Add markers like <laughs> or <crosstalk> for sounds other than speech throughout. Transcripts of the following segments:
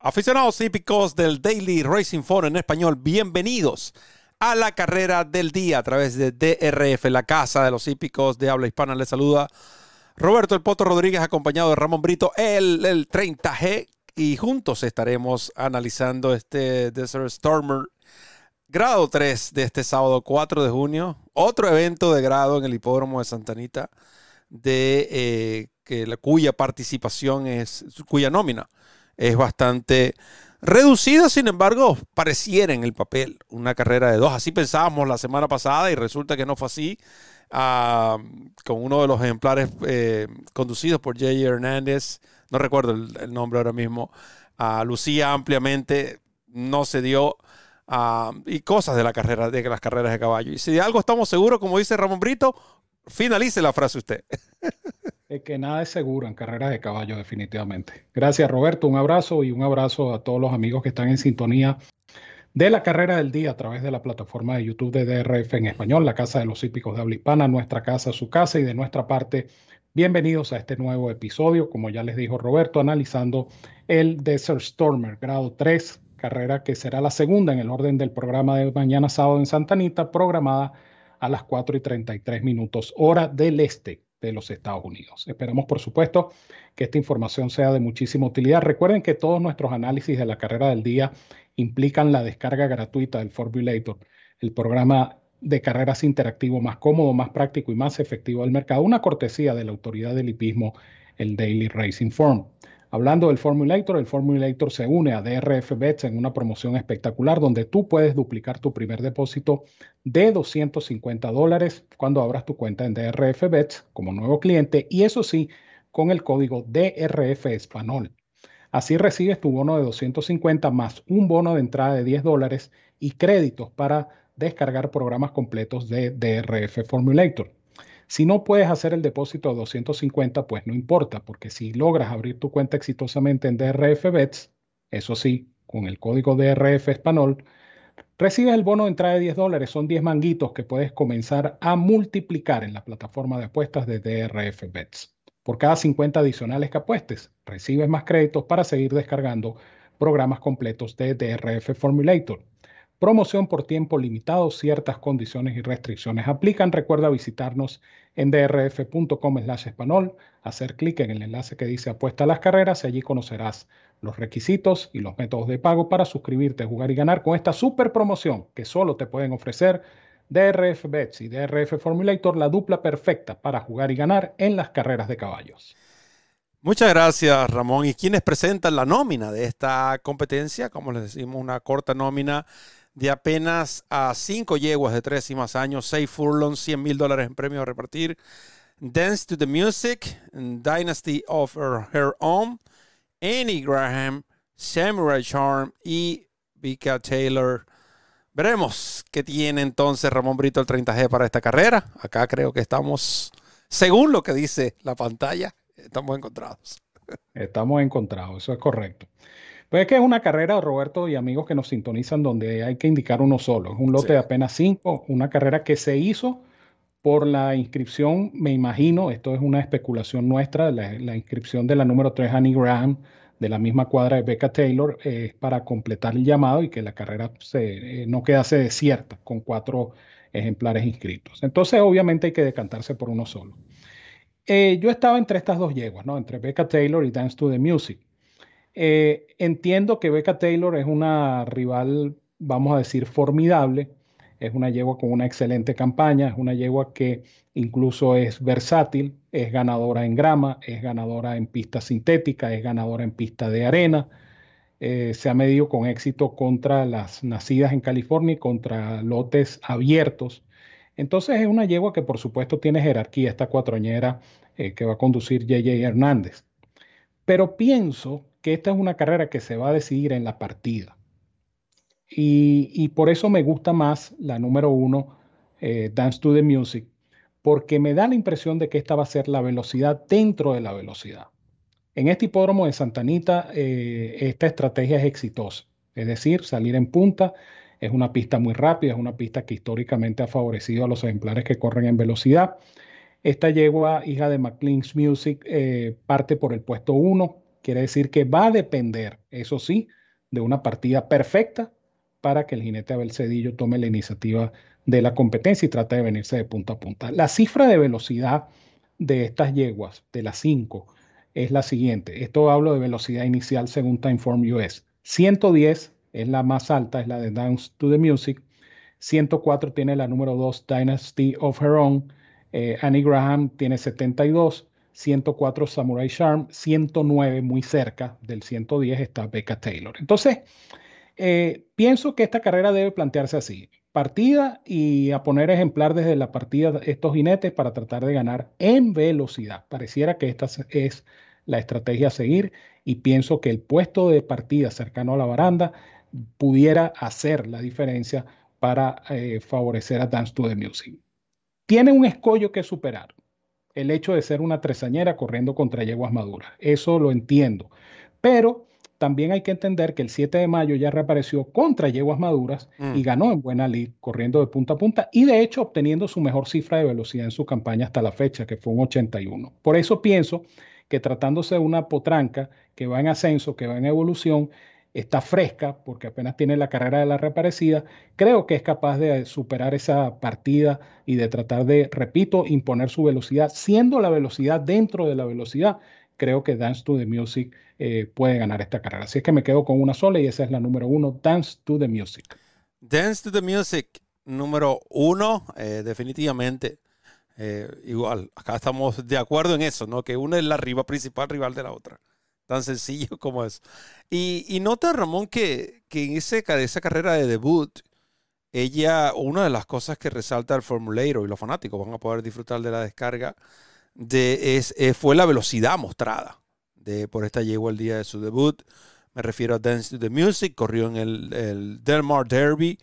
Aficionados hípicos del Daily Racing Forum en español, bienvenidos a la carrera del día a través de DRF, la casa de los hípicos de habla hispana. Les saluda Roberto El Poto Rodríguez, acompañado de Ramón Brito, el, el 30G, y juntos estaremos analizando este Desert Stormer grado 3 de este sábado 4 de junio. Otro evento de grado en el hipódromo de Santanita, de, eh, que, la, cuya participación es, cuya nómina es bastante reducida, sin embargo, pareciera en el papel una carrera de dos. Así pensábamos la semana pasada y resulta que no fue así. Con uno de los ejemplares eh, conducidos por Jay Hernández, no recuerdo el, nombre ahora mismo, lucía ampliamente, no se dio. Y cosas de la carrera, de las carreras de caballo. Y si de algo estamos seguros, como dice Ramón Brito, finalice la frase usted. <laughs> Es que nada es seguro en carreras de caballo, definitivamente. Gracias, Roberto. Un abrazo y un abrazo a todos los amigos que están en sintonía de la carrera del día a través de la plataforma de YouTube de DRF en español, la Casa de los Hípicos de Habla Hispana, nuestra casa, su casa y de nuestra parte. Bienvenidos a este nuevo episodio, como ya les dijo Roberto, analizando el Desert Stormer, grado 3, carrera que será la segunda en el orden del programa de mañana sábado en Santa Anita, programada a las 4 y 33 minutos, hora del este de los Estados Unidos. Esperamos, por supuesto, que esta información sea de muchísima utilidad. Recuerden que todos nuestros análisis de la carrera del día implican la descarga gratuita del Formulator, el programa de carreras interactivo más cómodo, más práctico y más efectivo del mercado, una cortesía de la autoridad del hipismo, el Daily Racing Form. Hablando del Formulator, el Formulator se une a DRF Bets en una promoción espectacular donde tú puedes duplicar tu primer depósito de 250 dólares cuando abras tu cuenta en DRF Bets como nuevo cliente y eso sí, con el código DRF Español. Así recibes tu bono de 250 más un bono de entrada de 10 dólares y créditos para descargar programas completos de DRF Formulator. Si no puedes hacer el depósito de 250, pues no importa, porque si logras abrir tu cuenta exitosamente en DRF Bets, eso sí, con el código DRF Español, recibes el bono de entrada de 10 dólares. Son 10 manguitos que puedes comenzar a multiplicar en la plataforma de apuestas de DRF Bets. Por cada 50 adicionales que apuestes, recibes más créditos para seguir descargando programas completos de DRF Formulator. Promoción por tiempo limitado, ciertas condiciones y restricciones aplican. Recuerda visitarnos en drf.com slash español, hacer clic en el enlace que dice apuesta a las carreras y allí conocerás los requisitos y los métodos de pago para suscribirte, jugar y ganar con esta super promoción que solo te pueden ofrecer DRF Bets y DRF Formulator, la dupla perfecta para jugar y ganar en las carreras de caballos. Muchas gracias, Ramón. ¿Y quienes presentan la nómina de esta competencia? Como les decimos, una corta nómina de apenas a cinco yeguas de tres y más años, seis furlongs, 100 mil dólares en premio a repartir. Dance to the Music, Dynasty of Her, Own, Annie Graham, Samurai Charm y Vika Taylor. Veremos qué tiene entonces Ramón Brito el 30G para esta carrera. Acá creo que estamos, según lo que dice la pantalla, estamos encontrados. Estamos encontrados, eso es correcto. Pues es que es una carrera, Roberto y amigos que nos sintonizan, donde hay que indicar uno solo. Es un lote de apenas cinco, una carrera que se hizo por la inscripción, me imagino, esto es una especulación nuestra, la, inscripción de la número 3, Annie Graham, de la misma cuadra de Becca Taylor, es para completar el llamado y que la carrera se, eh, no quedase desierta con cuatro ejemplares inscritos. Entonces, obviamente hay que decantarse por uno solo. Eh, yo estaba entre estas dos yeguas, ¿no? entre Becca Taylor y Dance to the Music. Eh, entiendo que Becca Taylor es una rival, vamos a decir, formidable. Es una yegua con una excelente campaña, es una yegua que incluso es versátil, es ganadora en grama, es ganadora en pista sintética, es ganadora en pista de arena. Eh, se ha medido con éxito contra las nacidas en California y contra lotes abiertos. Entonces es una yegua que por supuesto tiene jerarquía, esta cuatroñera eh, que va a conducir JJ Hernández. Pero pienso que esta es una carrera que se va a decidir en la partida. Y, por eso me gusta más la número uno, eh, Dance to the Music, porque me da la impresión de que esta va a ser la velocidad dentro de la velocidad. En este hipódromo de Santanita, eh, esta estrategia es exitosa, es decir, salir en punta. Es una pista muy rápida, es una pista que históricamente ha favorecido a los ejemplares que corren en velocidad. Esta yegua, hija de McLean's Music, eh, parte por el puesto 1, quiere decir que va a depender, eso sí, de una partida perfecta para que el jinete Abel Cedillo tome la iniciativa de la competencia y trate de venirse de punta a punta. La cifra de velocidad de estas yeguas, de las 5, es la siguiente. Esto hablo de velocidad inicial según Timeform US. 110 es la más alta, es la de Dance to the Music. 104 tiene la número 2, Dynasty of Her Own. Eh, Annie Graham tiene 72. 104 Samurai Charm. 109, muy cerca del 110, está Becca Taylor. Entonces, eh, pienso que esta carrera debe plantearse así. Partida y a poner ejemplar desde la partida estos jinetes para tratar de ganar en velocidad. Pareciera que esta es la estrategia a seguir y pienso que el puesto de partida cercano a la baranda pudiera hacer la diferencia para eh, favorecer a Dance to the Music. Tiene un escollo que superar, el hecho de ser una tresañera corriendo contra yeguas maduras. Eso lo entiendo, pero también hay que entender que el 7 de mayo ya reapareció contra yeguas maduras y mm. ganó en buena lid, corriendo de punta a punta y de hecho obteniendo su mejor cifra de velocidad en su campaña hasta la fecha, que fue un 81. Por eso pienso que tratándose de una potranca que va en ascenso, que va en evolución, está fresca porque apenas tiene la carrera de la reaparecida, creo que es capaz de superar esa partida y de tratar de, repito, imponer su velocidad, siendo la velocidad dentro de la velocidad. Creo que Dance to the Music eh, puede ganar esta carrera. Así es que me quedo con una sola y esa es la número uno, Dance to the Music. Dance to the Music, número uno, eh, definitivamente. Eh, igual, acá estamos de acuerdo en eso, ¿no? Que una es la rival, principal rival de la otra. Tan sencillo <laughs> como es. Y, y nota, Ramón, que, que en ese, esa carrera de debut, ella, una de las cosas que resalta el formulator y los fanáticos van a poder disfrutar de la descarga, de, es, eh, fue la velocidad mostrada de, por esta llegó el día de su debut. Me refiero a Dance to the Music, corrió en el, el Delmar Derby.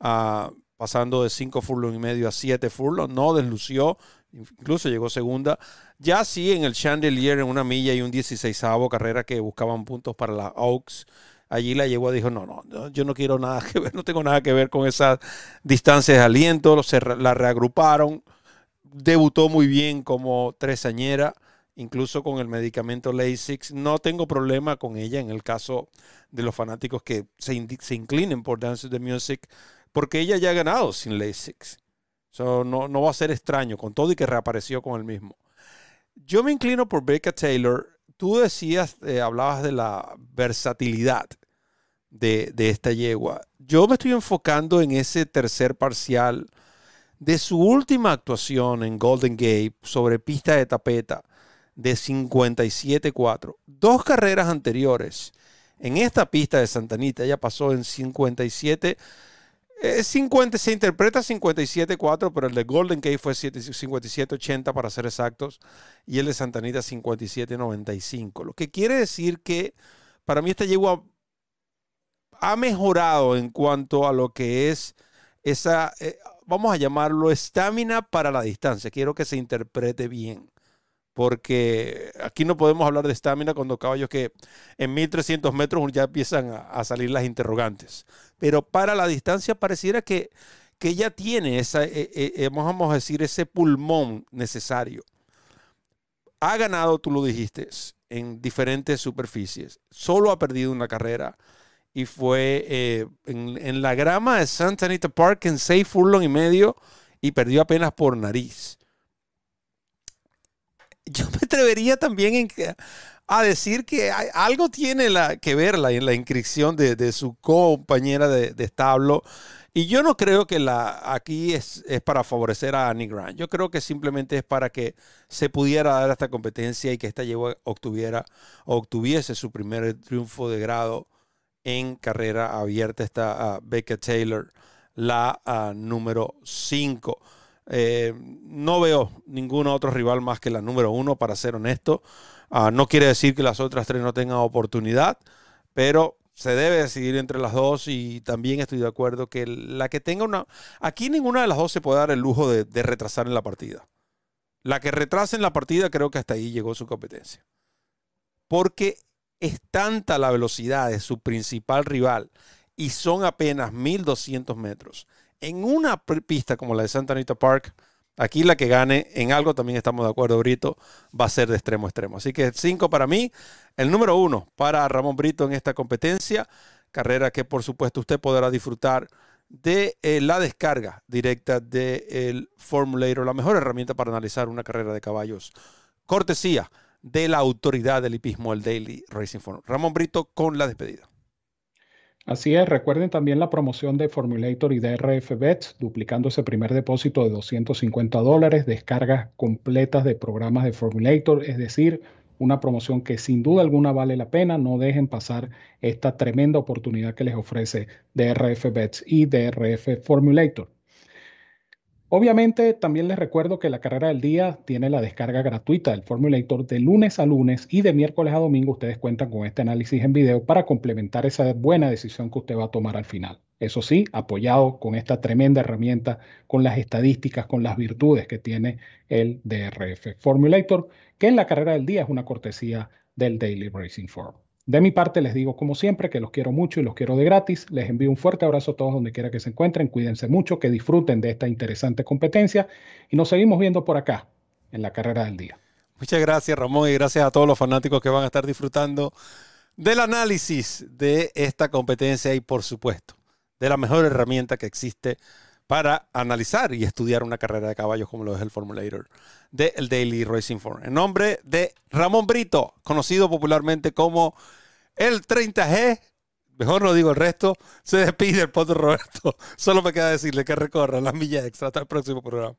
Uh, pasando de 5 furlong y medio a 7 furlong, no deslució, incluso llegó segunda. Ya sí en el Chandelier en una milla y un 16 carrera que buscaban puntos para la Oaks. Allí la llegó y dijo, no, no, yo no quiero nada que ver, <laughs> no tengo nada que ver con esas distancias de aliento. Se la reagruparon. Debutó muy bien como tresañera, incluso con el medicamento Lasix. No tengo problema con ella en el caso de los fanáticos que se, se inclinen por Dance the Music porque ella ya ha ganado sin LASIX. So, no, no va a ser extraño, con todo y que reapareció con el mismo. Yo me inclino por Becca Taylor. Tú decías, eh, hablabas de la versatilidad de, de, esta yegua. Yo me estoy enfocando en ese tercer parcial de su última actuación en Golden Gate sobre pista de tapeta de 57-4. Dos carreras anteriores en esta pista de Santanita, ella pasó en 57 es 50, se interpreta 57-4, pero el de Golden Gate fue 57-80 para ser exactos, y el de Santanita 57-95. Lo que quiere decir que para mí esta yegua ha mejorado en cuanto a lo que es esa, eh, vamos a llamarlo, estamina para la distancia. Quiero que se interprete bien porque aquí no podemos hablar de estamina cuando caballos que en 1300 metros ya empiezan a, salir las interrogantes. Pero para la distancia pareciera que, que ella tiene esa, eh, eh, eh, vamos a decir, ese pulmón necesario. Ha ganado, tú lo dijiste, en diferentes superficies. Solo ha perdido una carrera y fue en, la grama de Santa Anita Park en 6 furlong y medio y perdió apenas por nariz yo me atrevería también en a decir que algo tiene la, que ver la, en la inscripción de, su compañera de, establo. Y yo no creo que la, aquí es, para favorecer a Annie Grant. Yo creo que simplemente es para que se pudiera dar esta competencia y que esta yegua obtuviera, obtuviese su primer triunfo de grado en carrera abierta. Está Becca Taylor, la número 5. Eh, no veo ningún otro rival más que la número uno, para ser honesto. Ah, no quiere decir que las otras tres no tengan oportunidad, pero se debe decidir entre las dos y también estoy de acuerdo que la que tenga una... Aquí ninguna de las dos se puede dar el lujo de, de retrasar en la partida. La que retrase en la partida creo que hasta ahí llegó su competencia. Porque es tanta la velocidad de su principal rival y son apenas 1200 metros en una pista como la de Santa Anita Park, Aquí la que gane en algo, también estamos de acuerdo, Brito, va a ser de extremo a extremo. Así que cinco para mí. El número uno para Ramón Brito en esta competencia. Carrera que por supuesto usted podrá disfrutar de eh, la descarga directa del Formulator, la mejor herramienta para analizar una carrera de caballos. Cortesía de la autoridad del hipismo, el Daily Racing Form. Ramón Brito con la despedida. Así es, recuerden también la promoción de Formulator y DRF Bets, duplicando ese primer depósito de 250 dólares, descargas completas de programas de Formulator, es decir, una promoción que sin duda alguna vale la pena. No dejen pasar esta tremenda oportunidad que les ofrece DRF Bets y DRF Formulator. Obviamente, también les recuerdo que la carrera del día tiene la descarga gratuita del Formulator de lunes a lunes y de miércoles a domingo. Ustedes cuentan con este análisis en video para complementar esa buena decisión que usted va a tomar al final. Eso sí, apoyado con esta tremenda herramienta, con las estadísticas, con las virtudes que tiene el DRF Formulator, que en la carrera del día es una cortesía del Daily Racing Form. De mi parte les digo como siempre que los quiero mucho y los quiero de gratis. Les envío un fuerte abrazo a todos donde quiera que se encuentren. Cuídense mucho, que disfruten de esta interesante competencia y nos seguimos viendo por acá en la carrera del día. Muchas gracias Ramón y gracias a todos los fanáticos que van a estar disfrutando del análisis de esta competencia y por supuesto de la mejor herramienta que existe para analizar y estudiar una carrera de caballos como lo es el Formulator del Daily Racing Form. En nombre de Ramón Brito, conocido popularmente como el 30G, mejor no digo el resto, se despide el potro Roberto. <laughs> Solo me queda decirle que recorra las millas extra. Hasta el próximo programa.